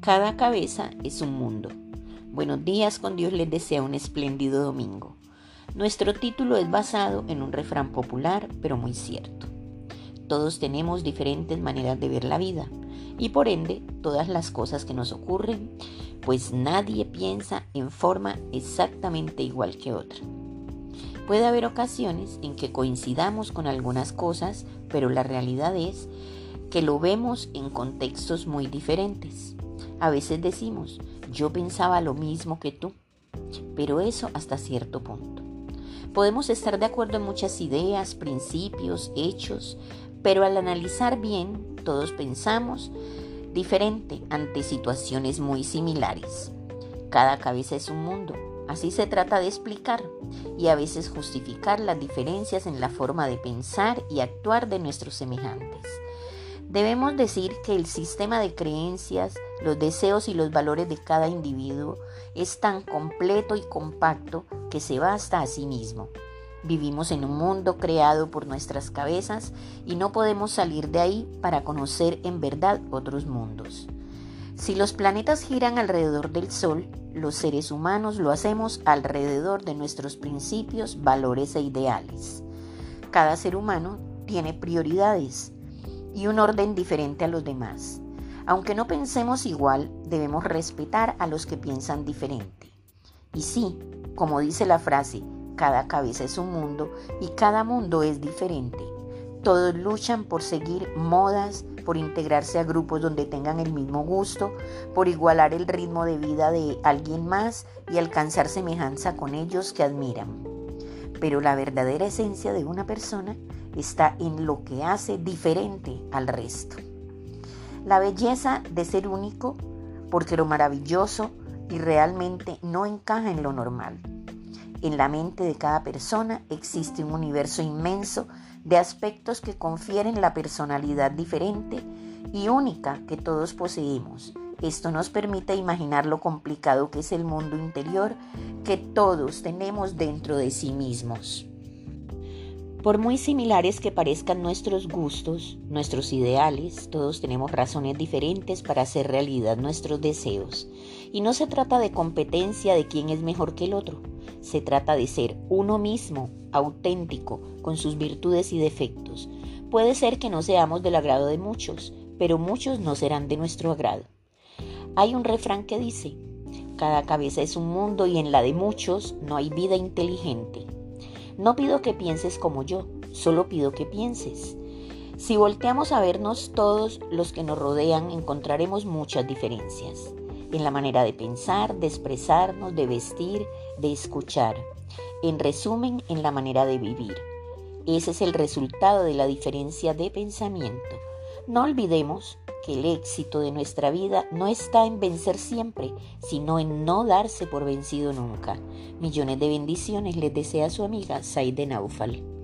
Cada cabeza es un mundo. Buenos días, con Dios les desea un espléndido domingo. Nuestro título es basado en un refrán popular, pero muy cierto. Todos tenemos diferentes maneras de ver la vida y por ende todas las cosas que nos ocurren, pues nadie piensa en forma exactamente igual que otra. Puede haber ocasiones en que coincidamos con algunas cosas, pero la realidad es que lo vemos en contextos muy diferentes. A veces decimos, yo pensaba lo mismo que tú, pero eso hasta cierto punto. Podemos estar de acuerdo en muchas ideas, principios, hechos, pero al analizar bien, todos pensamos diferente ante situaciones muy similares. Cada cabeza es un mundo, así se trata de explicar y a veces justificar las diferencias en la forma de pensar y actuar de nuestros semejantes. Debemos decir que el sistema de creencias, los deseos y los valores de cada individuo es tan completo y compacto que se basta a sí mismo. Vivimos en un mundo creado por nuestras cabezas y no podemos salir de ahí para conocer en verdad otros mundos. Si los planetas giran alrededor del Sol, los seres humanos lo hacemos alrededor de nuestros principios, valores e ideales. Cada ser humano tiene prioridades y un orden diferente a los demás. Aunque no pensemos igual, debemos respetar a los que piensan diferente. Y sí, como dice la frase, cada cabeza es un mundo y cada mundo es diferente. Todos luchan por seguir modas, por integrarse a grupos donde tengan el mismo gusto, por igualar el ritmo de vida de alguien más y alcanzar semejanza con ellos que admiran. Pero la verdadera esencia de una persona está en lo que hace diferente al resto. La belleza de ser único, porque lo maravilloso y realmente no encaja en lo normal. En la mente de cada persona existe un universo inmenso de aspectos que confieren la personalidad diferente y única que todos poseemos. Esto nos permite imaginar lo complicado que es el mundo interior que todos tenemos dentro de sí mismos. Por muy similares que parezcan nuestros gustos, nuestros ideales, todos tenemos razones diferentes para hacer realidad nuestros deseos. Y no se trata de competencia de quién es mejor que el otro. Se trata de ser uno mismo, auténtico, con sus virtudes y defectos. Puede ser que no seamos del agrado de muchos, pero muchos no serán de nuestro agrado. Hay un refrán que dice, cada cabeza es un mundo y en la de muchos no hay vida inteligente. No pido que pienses como yo, solo pido que pienses. Si volteamos a vernos todos los que nos rodean, encontraremos muchas diferencias en la manera de pensar, de expresarnos, de vestir, de escuchar. En resumen, en la manera de vivir. Ese es el resultado de la diferencia de pensamiento. No olvidemos que el éxito de nuestra vida no está en vencer siempre, sino en no darse por vencido nunca. Millones de bendiciones les desea su amiga Saide Naufal.